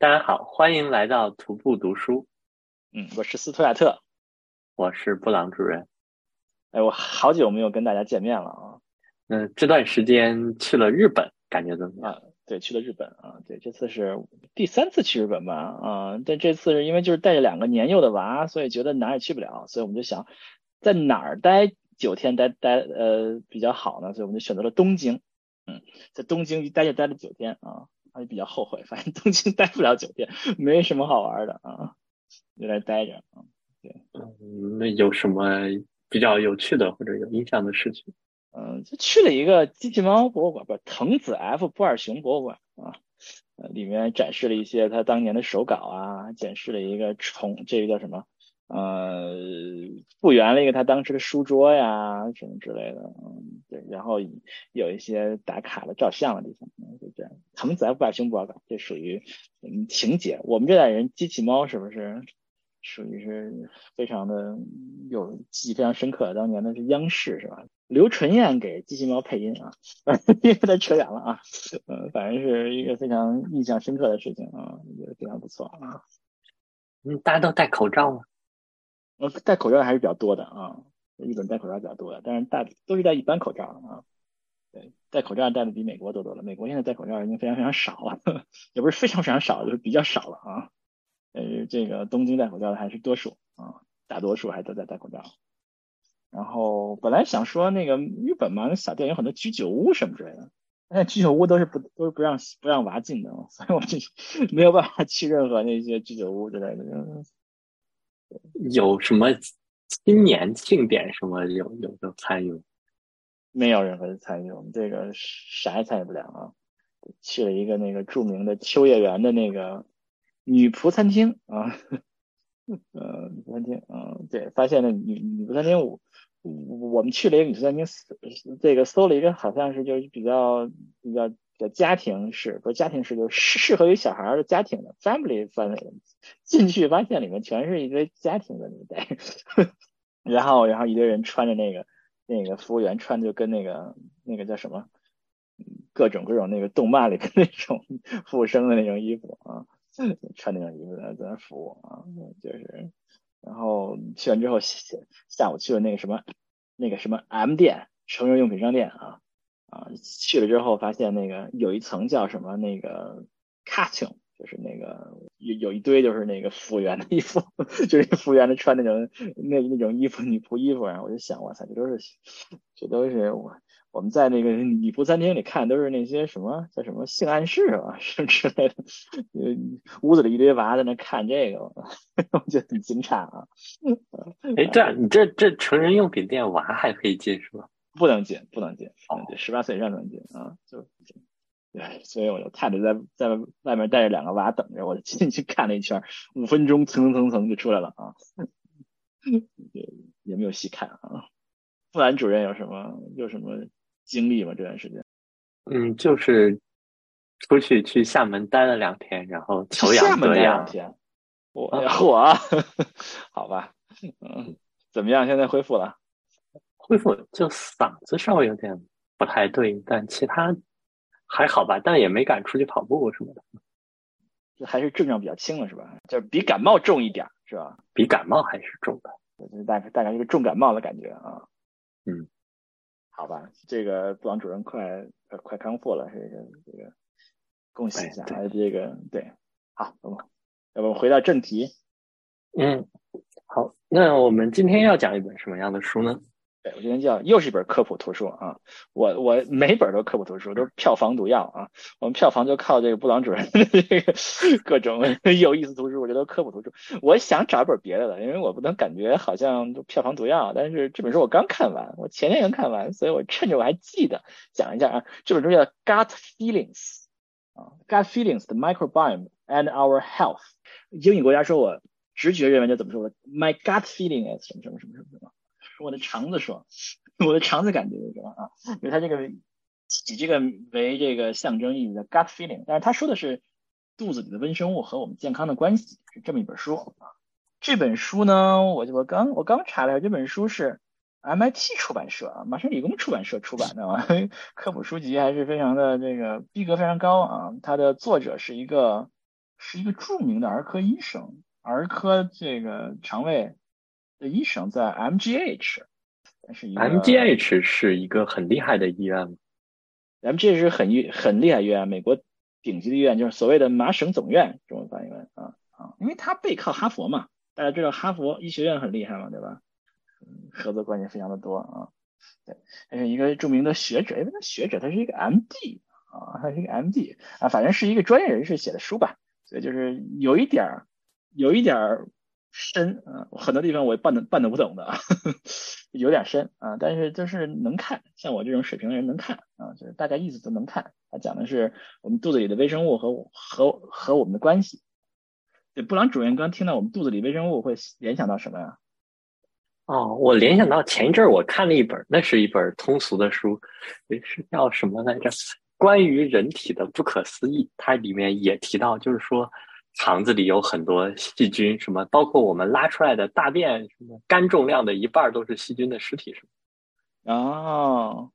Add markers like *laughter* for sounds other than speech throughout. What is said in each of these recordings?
大家好，欢迎来到徒步读书。嗯，我是斯图亚特，我是布朗主任。哎，我好久没有跟大家见面了啊。嗯，这段时间去了日本，感觉怎么样？对，去了日本啊。对，这次是第三次去日本吧？啊，但这次是因为就是带着两个年幼的娃，所以觉得哪也去不了，所以我们就想在哪儿待九天待待呃比较好呢？所以我们就选择了东京。嗯，在东京一待就待了九天啊。还比较后悔，反正东京待不了酒店，没什么好玩的啊，就在待着啊。对，嗯，那有什么比较有趣的或者有印象的事情？嗯，就去了一个机器猫博物馆，不，藤子 F 不二雄博物馆啊，呃，里面展示了一些他当年的手稿啊，展示了一个重，这个叫什么？呃，复原了一个他当时的书桌呀，什么之类的，嗯，对，然后有一些打卡的照相的地方，就这样。藤子 F 不二雄博物馆，这属于嗯情节。我们这代人机器猫是不是属于是非常的有记忆非常深刻？当年的是央视是吧？刘纯燕给机器猫配音啊，*laughs* 因为他扯远了啊，嗯，反正是一个非常印象深刻的事情啊，觉得非常不错啊。嗯，大家都戴口罩吗？呃，戴口罩还是比较多的啊，日本戴口罩比较多的，但是大都是戴一般口罩啊。对，戴口罩戴的比美国多多了。美国现在戴口罩已经非常非常少了，*laughs* 也不是非常非常少，就是比较少了啊。呃，这个东京戴口罩的还是多数啊，大多数还都在戴口罩。然后本来想说那个日本嘛，那小店有很多居酒屋什么之类的，但居酒屋都是不都是不让不让娃进的，*laughs* 所以我就没有办法去任何那些居酒屋之类的。有什么新年庆典什么有有有参与？没有任何的参与，我们这个啥也参与不了啊。去了一个那个著名的秋叶原的那个女仆餐厅啊，呃，女仆餐厅，嗯，对，发现了女女仆餐厅，我我们去了一个女仆餐厅，这个搜了一个好像是就是比较比较。叫家庭式，不是家庭式，就是适合于小孩的家庭的 family 范围的。进去发现里面全是一堆家庭的那个，*laughs* 然后然后一堆人穿着那个那个服务员穿的就跟那个那个叫什么，各种各种那个动漫里的那种服务生的那种衣服啊，穿那种衣服在在那服务啊，就是，然后去完之后下下午去了那个什么那个什么 M 店成人用品商店啊。啊，去了之后发现那个有一层叫什么那个 cutting，就是那个有有一堆就是那个服务员的衣服，*laughs* 就是服务员的穿那种那那种衣服女仆衣服，然后我就想，哇塞，这都是这都是我我们在那个女仆餐厅里看都是那些什么叫什么性暗示啊 *laughs* 什么之类的，屋子里一堆娃在那看这个，*laughs* 我觉得很惊诧啊。哎，这样你这这成人用品店娃还可以进是吧？不能进，不能进，不能进，十八岁以上不能进啊，就对，所以我就看着在在外面带着两个娃等着，我就进去看了一圈，五分钟蹭蹭蹭就出来了啊，*laughs* 也也没有细看啊。傅兰主任有什么有什么经历吗？这段时间？嗯，就是出去去厦门待了两天，然后求养得两天。我 *laughs* 我 *laughs* 好吧，嗯，怎么样？现在恢复了？恢复就嗓子稍微有点不太对，但其他还好吧，但也没敢出去跑步什么的。就还是症状比较轻了，是吧？就是比感冒重一点，是吧？比感冒还是重的，大概大概一个重感冒的感觉啊。嗯，好吧，这个布朗主任快快康复了，这个这个恭喜一下，还这个对，好，要不回到正题？嗯，好，那我们今天要讲一本什么样的书呢？对，我今天叫又是一本科普图书啊！我我每本都科普图书，都是票房毒药啊！我们票房就靠这个布朗主任的这个各种 *laughs* 有意思图书，我觉得科普图书。我想找一本别的了，因为我不能感觉好像票房毒药。但是这本书我刚看完，我前天刚看完，所以我趁着我还记得讲一下啊。这本书叫《Gut Feelings》啊，《Gut Feelings: The Microbiome and Our Health》。英语国家说我直觉认为就怎么说？My gut feeling is 什么什么什么什么什么。我的肠子说，*laughs* 我的肠子感觉就是？啊，因为它这个以这个为这个象征意义的 gut feeling，但是他说的是肚子里的微生物和我们健康的关系，是这么一本书啊。这本书呢，我我刚我刚查了一下，这本书是 MIT 出版社啊，麻省理工出版社出版的啊，*laughs* 科普书籍还是非常的这个逼格非常高啊。它的作者是一个是一个著名的儿科医生，儿科这个肠胃的医生，在 MGH，是一个 MGH 是一个很厉害的医院吗？MGH 是很医很厉害医院，美国顶级的医院，就是所谓的麻省总院，中文翻译为啊啊，因为它背靠哈佛嘛，大家知道哈佛医学院很厉害嘛，对吧？合作关系非常的多啊。对，他是一个著名的学者，因为他学者，他是一个 MD 啊，他是一个 MD 啊，反正是一个专业人士写的书吧，所以就是有一点儿，有一点儿深啊，很多地方我半懂半懂不懂的，*laughs* 有点深啊，但是就是能看，像我这种水平的人能看啊，就是大概意思都能看。他讲的是我们肚子里的微生物和和和我们的关系。对，布朗主任刚听到我们肚子里微生物会联想到什么呀？哦，我联想到前一阵儿我看了一本，那是一本通俗的书，是叫什么来着？关于人体的不可思议。它里面也提到，就是说肠子里有很多细菌，什么包括我们拉出来的大便，什么肝重量的一半都是细菌的尸体，是吗？哦，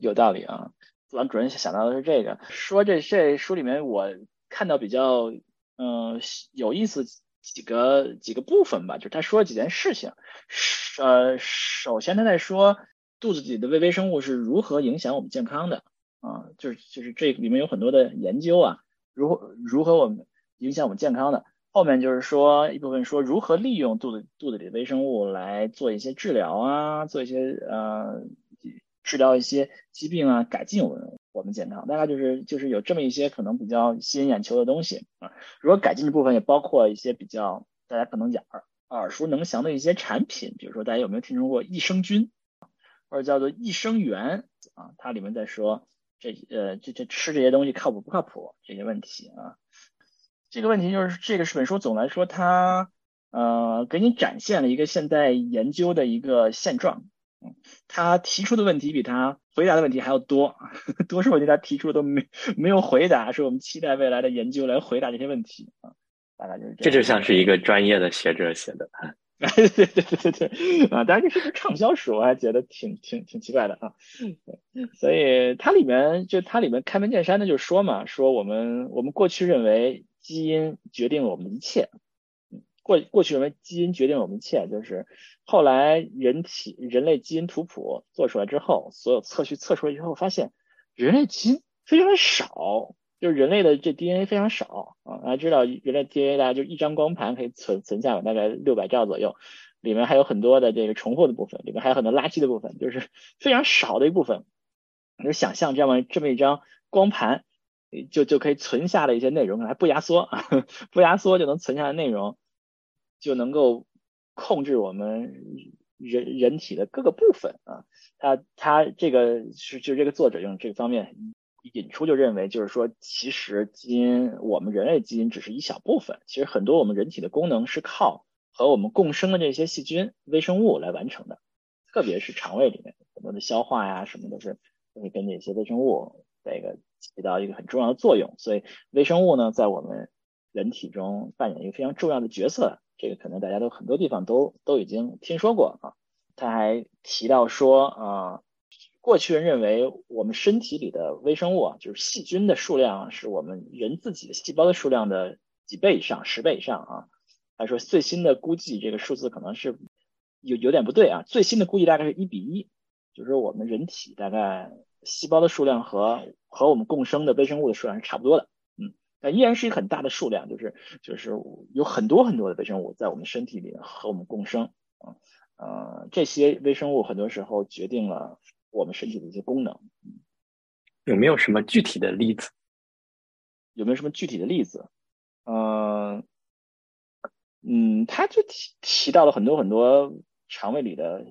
有道理啊。王主任想到的是这个，说这这书里面我看到比较嗯有意思。几个几个部分吧，就是他说了几件事情。呃，首先他在说肚子里的微微生物是如何影响我们健康的啊，就是就是这里面有很多的研究啊，如何如何我们影响我们健康的。后面就是说一部分说如何利用肚子肚子里的微生物来做一些治疗啊，做一些呃治疗一些疾病啊，改进我们。我们健康大概就是就是有这么一些可能比较吸引眼球的东西啊。如果改进的部分也包括一些比较大家可能耳耳熟能详的一些产品，比如说大家有没有听说过益生菌，或者叫做益生元啊？它里面在说这呃这这吃这些东西靠谱不靠谱这些问题啊。这个问题就是这个本书总来说它呃给你展现了一个现在研究的一个现状。他提出的问题比他回答的问题还要多，*laughs* 多数问题他提出都没没有回答，是我们期待未来的研究来回答这些问题啊，大概就是这样。这就像是一个专业的学者写的，*laughs* 对对对对对啊！当然这是个畅销书，我还觉得挺挺挺奇怪的啊。所以它里面就它里面开门见山的就说嘛，说我们我们过去认为基因决定了我们一切。过过去认为基因决定了我们一切，就是后来人体人类基因图谱做出来之后，所有测序测出来之后，发现人类基因非常的少，就是人类的这 DNA 非常少啊。大家知道，人类 DNA 大概就一张光盘可以存存下大概六百兆左右，里面还有很多的这个重复的部分，里面还有很多垃圾的部分，就是非常少的一部分。你就想象这么这么一张光盘，就就可以存下的一些内容，还不压缩，*laughs* 不压缩就能存下的内容。就能够控制我们人人体的各个部分啊，他他这个是就这个作者用这个方面引出就认为，就是说其实基因我们人类基因只是一小部分，其实很多我们人体的功能是靠和我们共生的这些细菌微生物来完成的，特别是肠胃里面很多的消化呀什么都是都会跟这些微生物这个起到一个很重要的作用，所以微生物呢在我们人体中扮演一个非常重要的角色。这个可能大家都很多地方都都已经听说过啊。他还提到说啊，过去人认为我们身体里的微生物啊，就是细菌的数量是我们人自己的细胞的数量的几倍以上，十倍以上啊。他说最新的估计这个数字可能是有有点不对啊，最新的估计大概是一比一，就是我们人体大概细胞的数量和和我们共生的微生物的数量是差不多的。嗯但依然是一个很大的数量，就是就是有很多很多的微生物在我们身体里和我们共生啊，呃，这些微生物很多时候决定了我们身体的一些功能。有没有什么具体的例子？有没有什么具体的例子？嗯嗯，他就提提到了很多很多肠胃里的。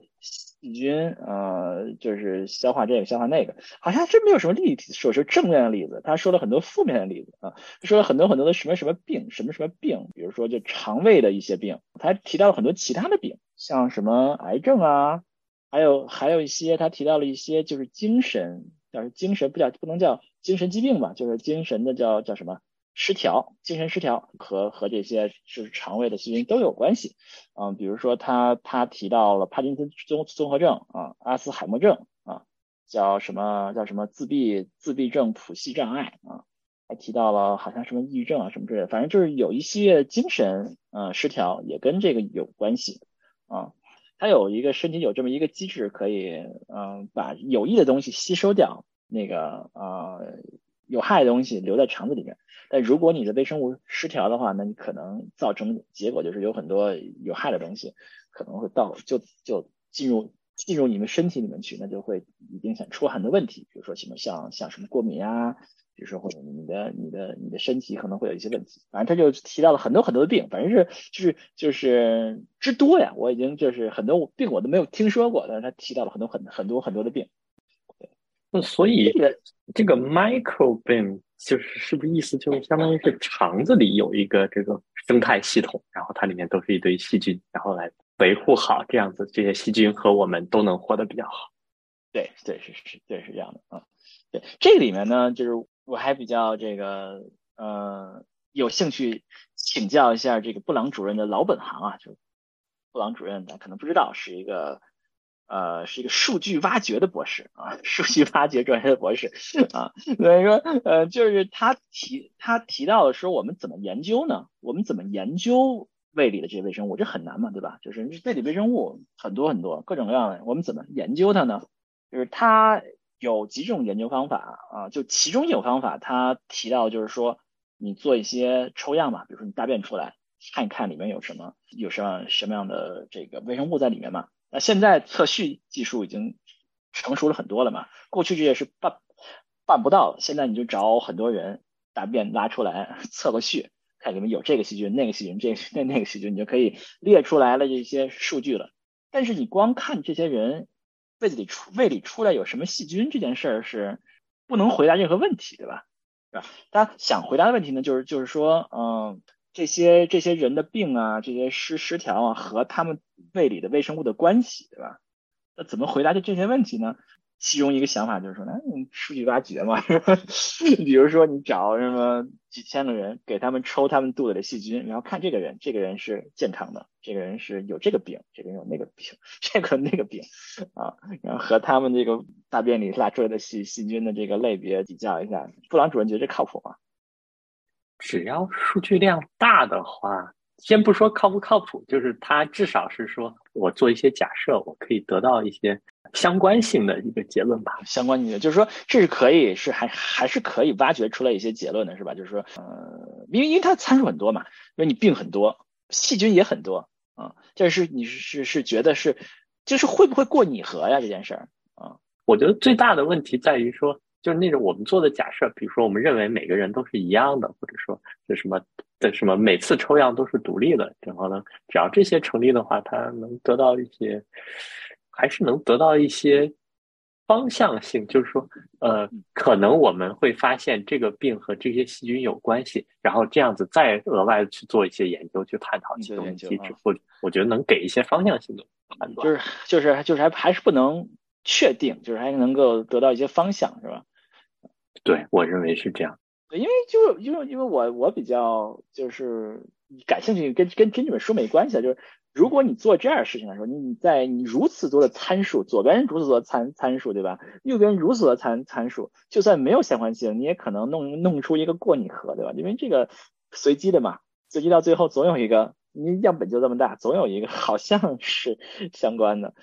细菌，呃，就是消化这个消化那个，好像真没有什么例子说是正面的例子。他说了很多负面的例子啊，说了很多很多的什么什么病，什么什么病，比如说就肠胃的一些病。他提到了很多其他的病，像什么癌症啊，还有还有一些他提到了一些就是精神，叫精神不叫不能叫精神疾病吧，就是精神的叫叫什么？失调，精神失调和和这些就是肠胃的细菌都有关系，嗯，比如说他他提到了帕金森综综合症啊，阿斯海默症啊，叫什么叫什么自闭自闭症谱系障碍啊，还提到了好像什么抑郁症啊什么之类的，反正就是有一系列精神呃失调也跟这个有关系啊。它有一个身体有这么一个机制，可以嗯把有益的东西吸收掉，那个呃有害的东西留在肠子里面。但如果你的微生物失调的话，那你可能造成结果就是有很多有害的东西可能会到就就进入。进入你们身体里面去，那就会影响出很多问题，比如说什么像像什么过敏啊，比如说或者你的你的你的身体可能会有一些问题。反正他就提到了很多很多的病，反正是就是就是之多呀，我已经就是很多病我都没有听说过，但是他提到了很多很很多很多的病。那所以这个 microbiome 就是是不是意思就是相当于是肠子里有一个这个生态系统，然后它里面都是一堆细菌，然后来。维护好这样子，这些细菌和我们都能活得比较好。对对是是，对是这样的啊。对这里面呢，就是我还比较这个呃有兴趣请教一下这个布朗主任的老本行啊，就布朗主任，他可能不知道是一个呃是一个数据挖掘的博士啊，数据挖掘专业的博士啊。所以说呃，就是他提他提到的说，我们怎么研究呢？我们怎么研究？胃里的这些微生物，这很难嘛，对吧？就是胃里微生物很多很多，各种各样的。我们怎么研究它呢？就是它有几种研究方法啊，就其中一种方法，他提到就是说，你做一些抽样嘛，比如说你大便出来，看一看里面有什么，有什么什么样的这个微生物在里面嘛。那现在测序技术已经成熟了很多了嘛，过去这些是办办不到，现在你就找很多人大便拉出来测个序。看里面有这个细菌、那个细菌、这那那个细菌，你就可以列出来了这些数据了。但是你光看这些人胃子里出胃里出来有什么细菌这件事儿是不能回答任何问题，对吧？是吧？大家想回答的问题呢，就是就是说，嗯，这些这些人的病啊，这些失失调啊，和他们胃里的微生物的关系，对吧？那怎么回答这这些问题呢？其中一个想法就是说，那数据挖掘嘛，*laughs* 比如说你找什么几千个人，给他们抽他们肚子的细菌，然后看这个人，这个人是健康的，这个人是有这个病，这个人有那个病，*laughs* 这个那个病啊，然后和他们这个大便里拉出来的细细菌的这个类别比较一下。布朗主任觉得这靠谱吗？只要数据量大的话，先不说靠不靠谱，就是它至少是说我做一些假设，我可以得到一些。相关性的一个结论吧，相关性的就是说这是可以是还还是可以挖掘出来一些结论的，是吧？就是说，呃，因为因为它参数很多嘛，因为你病很多，细菌也很多啊，这是你是是是觉得是就是会不会过拟合呀这件事儿啊？我觉得最大的问题在于说，就是那种我们做的假设，比如说我们认为每个人都是一样的，或者说这什么的什么每次抽样都是独立的，然后呢，只要这些成立的话，它能得到一些。还是能得到一些方向性，就是说，呃，可能我们会发现这个病和这些细菌有关系，然后这样子再额外去做一些研究，去探讨其中机制，我我觉得能给一些方向性的判断。就是就是就是还还是不能确定，就是还能够得到一些方向，是吧？对，我认为是这样。因为就因为因为我我比较就是感兴趣，跟跟跟这本书没关系的，就是。如果你做这样的事情的时候，你你在你如此多的参数，左边如此多参参数，对吧？右边如此多参参数，就算没有相关性，你也可能弄弄出一个过拟合，对吧？因为这个随机的嘛，随机到最后总有一个，你样本就这么大，总有一个 *laughs* 好像是相关的。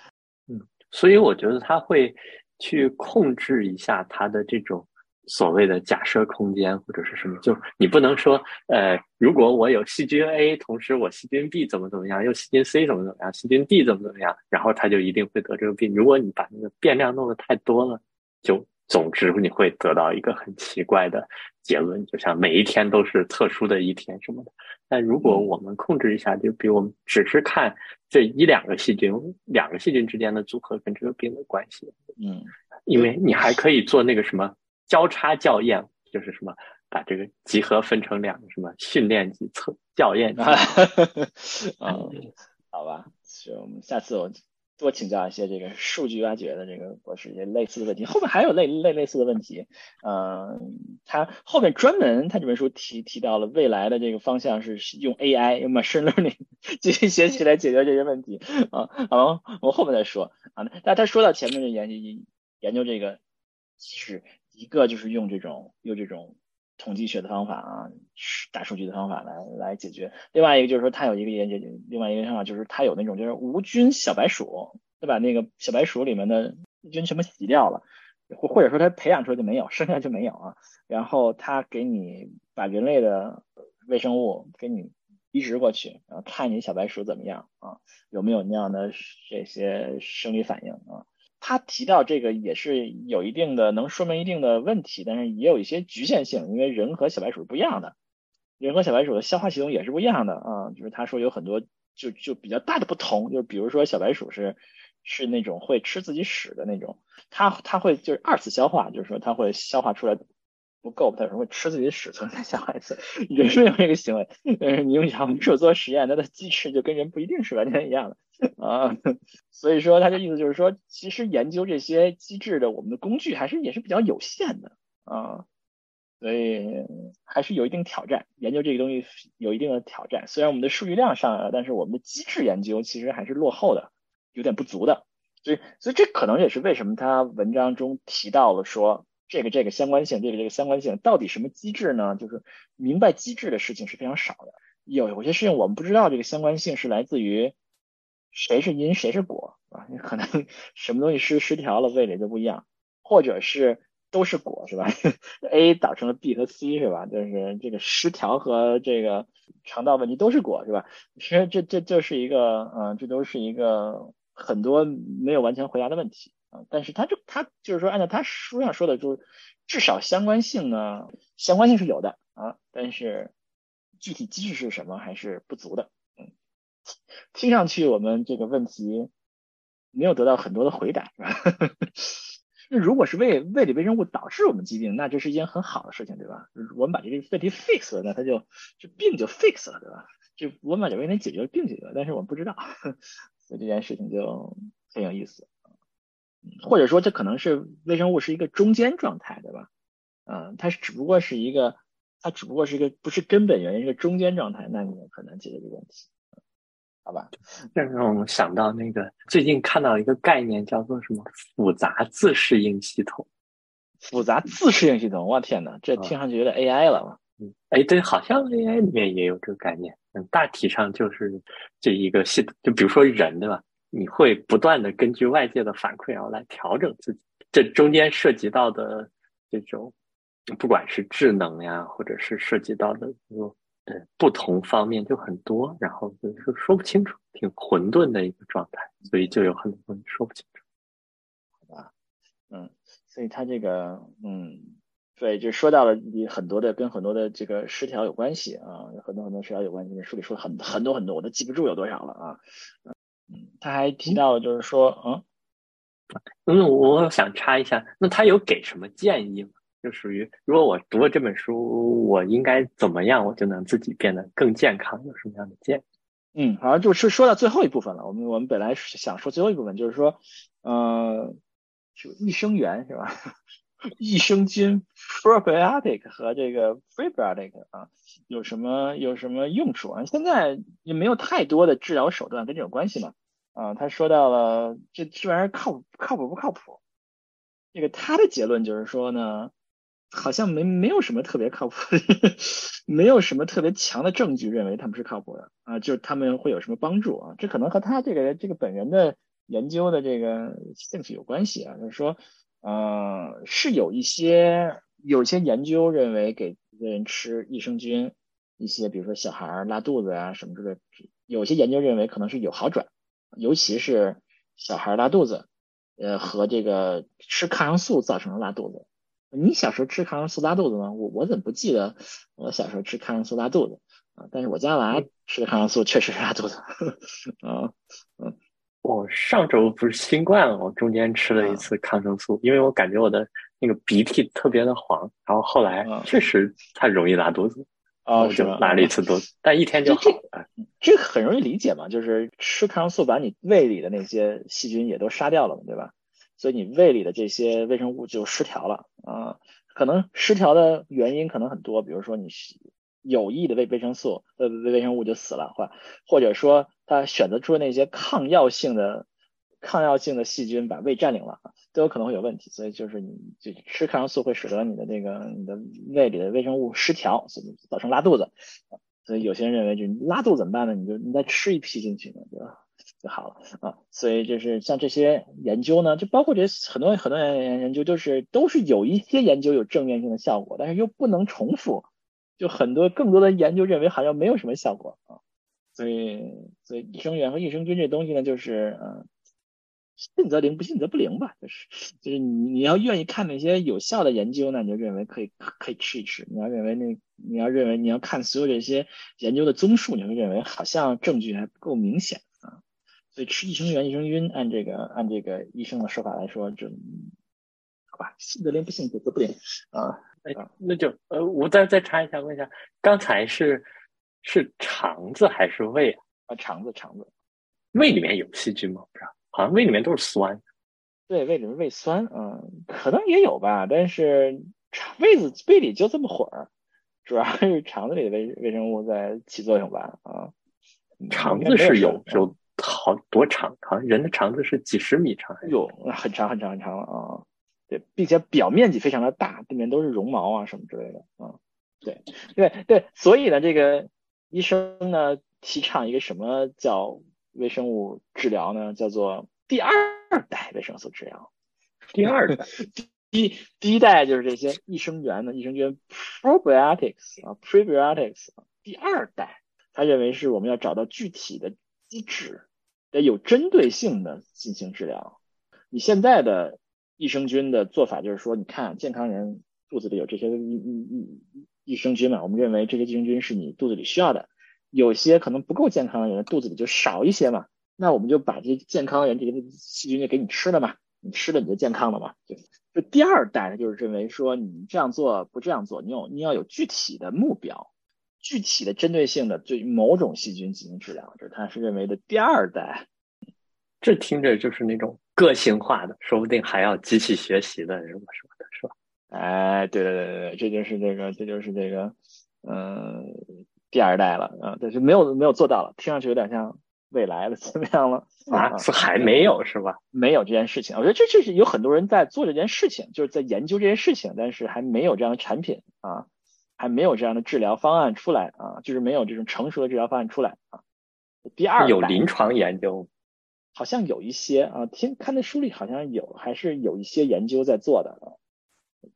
嗯，所以我觉得他会去控制一下他的这种。所谓的假设空间或者是什么，就你不能说，呃，如果我有细菌 A，同时我细菌 B 怎么怎么样，又细菌 C 怎么怎么样，细菌 D 怎么怎么样，然后它就一定会得这个病。如果你把那个变量弄得太多了，就总之你会得到一个很奇怪的结论，就像每一天都是特殊的一天什么的。但如果我们控制一下，就比如我们只是看这一两个细菌，两个细菌之间的组合跟这个病的关系，嗯，因为你还可以做那个什么。交叉校验就是什么？把这个集合分成两个什么训练级、测校验级。*laughs* 嗯，好吧，是我们下次我多请教一些这个数据挖掘的这个博士一些类似的问题。后面还有类类类似的问题。嗯，他后面专门他这本书提提到了未来的这个方向是用 AI 用 machine learning *laughs* 进行学习来解决这些问题。啊，好，我后面再说啊。但他说到前面的研究研究这个机制。一个就是用这种用这种统计学的方法啊，大数据的方法来来解决。另外一个就是说，它有一个研究，另外一个方法就是它有那种就是无菌小白鼠，对吧？那个小白鼠里面的菌全部洗掉了，或或者说它培养出来就没有，生下来就没有啊。然后它给你把人类的微生物给你移植过去，然后看你小白鼠怎么样啊，有没有那样的这些生理反应啊？他提到这个也是有一定的能说明一定的问题，但是也有一些局限性，因为人和小白鼠是不一样的，人和小白鼠的消化系统也是不一样的啊。就是他说有很多就就比较大的不同，就比如说小白鼠是是那种会吃自己屎的那种，它它会就是二次消化，就是说它会消化出来。不够，他有时候会吃自己的屎，重新消化一次。人没有这个行为，但是你用小鼠做实验，它的机制就跟人不一定是完全一样的啊。*laughs* 所以说，他的意思就是说，其实研究这些机制的我们的工具还是也是比较有限的啊，所以还是有一定挑战。研究这个东西有一定的挑战，虽然我们的数据量上来了，但是我们的机制研究其实还是落后的，有点不足的。所以，所以这可能也是为什么他文章中提到了说。这个这个相关性，这个这个相关性到底什么机制呢？就是明白机制的事情是非常少的。有有些事情我们不知道这个相关性是来自于谁是因谁是果啊？你可能 *laughs* 什么东西失失调了，胃里就不一样，或者是都是果是吧？A 导成了 B 和 C 是吧？就是这个失调和这个肠道问题都是果是吧？其实这这这是一个嗯，这都是一个很多没有完全回答的问题。啊，但是他就他就是说，按照他书上说的，就是至少相关性呢，相关性是有的啊，但是具体机制是什么还是不足的。嗯，听上去我们这个问题没有得到很多的回答，是吧？*laughs* 那如果是胃胃里微生物导致我们疾病，那这是一件很好的事情，对吧？我们把这个问题 fix 了，那它就这病就 fix 了，对吧？就我们把这个问题解决了，病解决了，但是我们不知道，*laughs* 所以这件事情就很有意思。或者说，这可能是微生物是一个中间状态，对吧？嗯，它只不过是一个，它只不过是一个不是根本原因，是个中间状态，那你很难解决这个问题，好吧？*laughs* 这让我想到那个最近看到一个概念，叫做什么复杂自适应系统。复杂自适应系统，我天哪，这听上去有点 AI 了嘛？嗯，哎，对，好像 AI 里面也有这个概念。嗯，大体上就是这一个系统，就比如说人，对吧？你会不断的根据外界的反馈，然后来调整自己。这中间涉及到的这种，不管是智能呀，或者是涉及到的说，呃，不同方面就很多，然后就是说不清楚，挺混沌的一个状态，所以就有很多东西说不清楚。好吧，嗯，所以他这个，嗯，对，就说到了你很多的跟很多的这个失调有关系啊，很多很多失调有关系，书里说很很多很多，我都记不住有多少了啊。他还提到，就是说，嗯，嗯，我想插一下，那他有给什么建议吗？就属于如果我读了这本书，我应该怎么样，我就能自己变得更健康？有什么样的建议？嗯，好像就是说到最后一部分了。我们我们本来是想说最后一部分，就是说，呃，就益生元是吧？*laughs* 益生菌 （probiotic） 和这个 prebiotic 啊，有什么有什么用处啊？现在也没有太多的治疗手段跟这种关系嘛。啊，他说到了这这玩意儿靠靠谱不靠谱？这个他的结论就是说呢，好像没没有什么特别靠谱，*laughs* 没有什么特别强的证据认为他们是靠谱的啊，就是他们会有什么帮助啊？这可能和他这个这个本人的研究的这个兴趣有关系啊，就是说。呃，是有一些有些研究认为给一个人吃益生菌，一些比如说小孩拉肚子啊什么之类，有些研究认为可能是有好转，尤其是小孩拉肚子，呃和这个吃抗生素造成的拉肚子。你小时候吃抗生素拉肚子吗？我我怎么不记得我小时候吃抗生素拉肚子啊？但是我家娃吃的抗生素确实是拉肚子 *laughs* 啊，嗯。我上周不是新冠了，我中间吃了一次抗生素，因为我感觉我的那个鼻涕特别的黄，然后后来确实它容易拉肚子，啊，我就拉了一次肚子，但一天就好了。这个很容易理解嘛，就是吃抗生素把你胃里的那些细菌也都杀掉了嘛，对吧？所以你胃里的这些微生物就失调了啊。可能失调的原因可能很多，比如说你有益的维维生素呃微微生物就死了，或或者说。他选择出那些抗药性的抗药性的细菌把胃占领了，都有可能会有问题。所以就是你就吃抗生素会使得你的这个你的胃里的微生物失调，所以造成拉肚子。所以有些人认为，就拉肚子怎么办呢？你就你再吃一批进去呢，就就好了啊。所以就是像这些研究呢，就包括这些很多很多研研究，就是都是有一些研究有正面性的效果，但是又不能重复。就很多更多的研究认为好像没有什么效果啊。所以所以益生元和益生菌这东西呢，就是嗯。信则灵，不信则不灵吧。就是就是你你要愿意看那些有效的研究呢，你就认为可以可以吃一吃。你要认为那你要认为你要看所有这些研究的综述，你会认为好像证据还不够明显啊。所以吃益生元、益生菌，按这个按这个医生的说法来说，就好吧，信则灵，不信则不灵啊。哎，那就呃，我再再查一下，问一下，刚才是是肠子还是胃啊？啊，肠子肠子，胃里面有细菌吗？不知道。好像胃里面都是酸，对，胃里面胃酸，嗯，可能也有吧，但是肠胃子胃里就这么会儿，主要是肠子里的微微生物在起作用吧，啊，肠子是有有好多长，好像人的肠子是几十米长，有很长很长很长了啊，对，并且表面积非常的大，里面都是绒毛啊什么之类的，啊，对对对，所以呢，这个医生呢提倡一个什么叫？微生物治疗呢，叫做第二代维生素治疗。第二代，*laughs* 第第一代就是这些益生元的益生菌 probiotics 啊，prebiotics。第二代，他认为是我们要找到具体的机制，得有针对性的进行治疗。你现在的益生菌的做法就是说，你看健康人肚子里有这些益益益益生菌嘛，我们认为这些益生菌是你肚子里需要的。有些可能不够健康的人肚子里就少一些嘛，那我们就把这些健康人这些细菌就给你吃了嘛，你吃了你就健康了嘛。就就第二代呢，就是认为说你这样做不这样做，你有你要有具体的目标，具体的针对性的对某种细菌进行治疗，这是他是认为的第二代。这听着就是那种个性化的，说不定还要机器学习的什么什么的，是吧？哎，对对对对对，这就是这个，这就是这个，嗯。第二代了啊，但是没有没有做到了，听上去有点像未来的怎么样了 *laughs* 啊？是还没有是吧？没有这件事情，我觉得这这是有很多人在做这件事情，就是在研究这件事情，但是还没有这样的产品啊，还没有这样的治疗方案出来啊，就是没有这种成熟的治疗方案出来啊。第二有临床研究，好像有一些啊，听看那书里好像有，还是有一些研究在做的啊。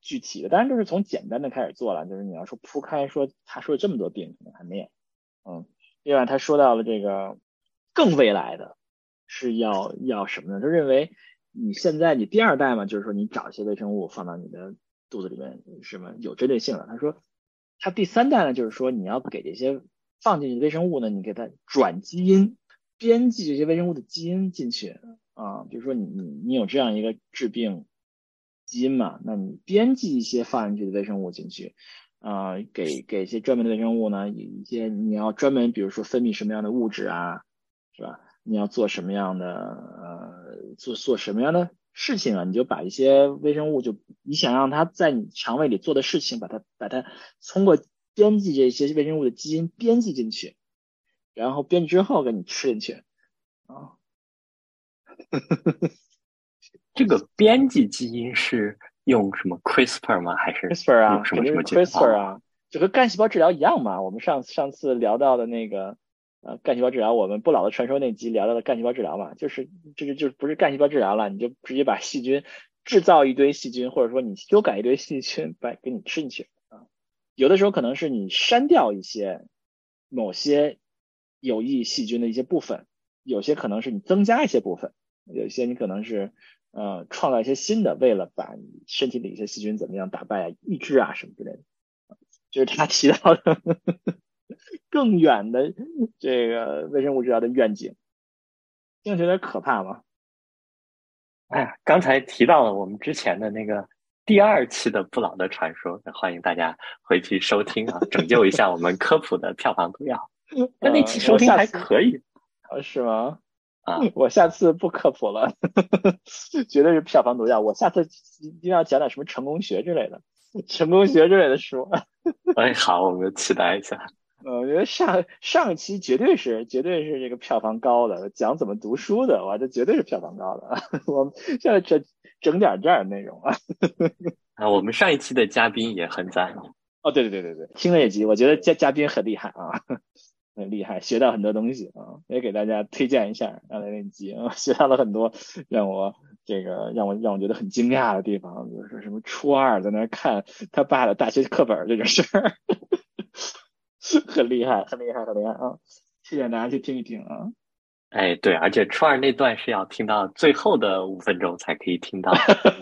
具体的当然就是从简单的开始做了，就是你要说铺开说，他说了这么多病可能还没有，嗯，另外他说到了这个更未来的是要要什么呢？他认为你现在你第二代嘛，就是说你找一些微生物放到你的肚子里面，什么有针对性的。他说他第三代呢，就是说你要给这些放进去的微生物呢，你给它转基因，编辑这些微生物的基因进去啊，比如说你你你有这样一个治病。基因嘛，那你编辑一些放进去的微生物进去，啊，给给一些专门的微生物呢，一些你要专门，比如说分泌什么样的物质啊，是吧？你要做什么样的呃，做做什么样的事情啊？你就把一些微生物，就你想让它在你肠胃里做的事情，把它把它通过编辑这些微生物的基因编辑进去，然后编辑之后给你吃进去，啊。*laughs* 这个编辑基因是用什么 CRISPR 吗？还是 CRISPR 啊？什么什么 CRISPR 啊？就和干细胞治疗一样嘛。我们上上次聊到的那个呃干细胞治疗，我们不老的传说那集聊到的干细胞治疗嘛，就是这个就是不是干细胞治疗了，你就直接把细菌制造一堆细菌，或者说你修改一堆细菌把给你吃进去啊。有的时候可能是你删掉一些某些有益细菌的一些部分，有些可能是你增加一些部分，有些你可能是。呃，创造一些新的，为了把你身体里一些细菌怎么样打败啊、抑制啊什么之类的，就是他提到的 *laughs* 更远的这个微生物治疗的愿景，听起来有点可怕吗？哎呀，刚才提到了我们之前的那个第二期的不老的传说，欢迎大家回去收听啊，拯救一下我们科普的票房毒药。*laughs* 那那期收听还可以啊？是吗？啊，*laughs* 我下次不科普了，*laughs* 绝对是票房毒药。我下次一定要讲点什么成功学之类的，成功学之类的书。*laughs* 哎，好，我们期待一下。呃，我觉得上上一期绝对是绝对是这个票房高的，讲怎么读书的，哇，这绝对是票房高的。我们现在整整点这样的内容啊。啊，我们上一期的嘉宾也很赞。哦，对对对对对，听了一集，我觉得嘉嘉宾很厉害啊，很厉害，学到很多东西啊，也给大家推荐一下刚才那集啊，*laughs* 学到了很多让我这个让我让我觉得很惊讶的地方，比如说什么初二在那看他爸的大学课本这种事儿。*laughs* 很厉害，很厉害，很厉害啊！推荐大家去听一听啊！哎，对，而且初二那段是要听到最后的五分钟才可以听到，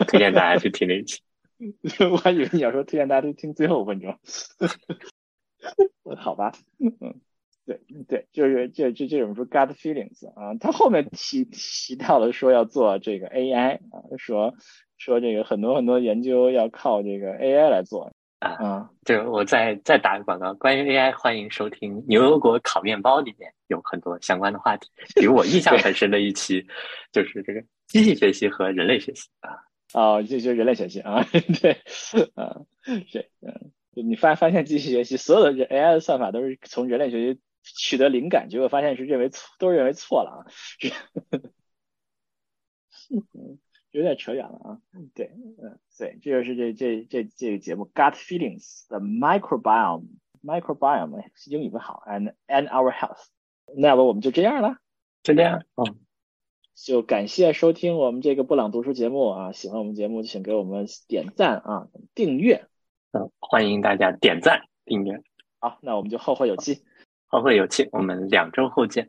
推荐大家去听那一期。*laughs* 我还以为你要说推荐大家去听最后五分钟，好吧？嗯，对对，就是这这这种说 gut feelings 啊，他后面提提到了说要做这个 AI 啊，说说这个很多很多研究要靠这个 AI 来做。啊，就我再再打个广告，关于 AI，欢迎收听牛油果烤面包，里面有很多相关的话题。比如我印象很深的一期，就是这个机器学习和人类学习啊。*laughs* 哦，就就人类学习啊，*laughs* 对，啊，对，嗯，你发发现机器学习所有的 AI 的算法都是从人类学习取得灵感，结果发现是认为错，都是认为错了啊。有点扯远了啊，对，嗯，对，这就是这这这这个节目 Gut Feelings the microbiome microbiome 英语不好，and and our health，那么我们就这样了，就这样，嗯，就感谢收听我们这个布朗读书节目啊，喜欢我们节目请给我们点赞啊，订阅，嗯，欢迎大家点赞订阅，好，那我们就后会有期，后会有期，我们两周后见。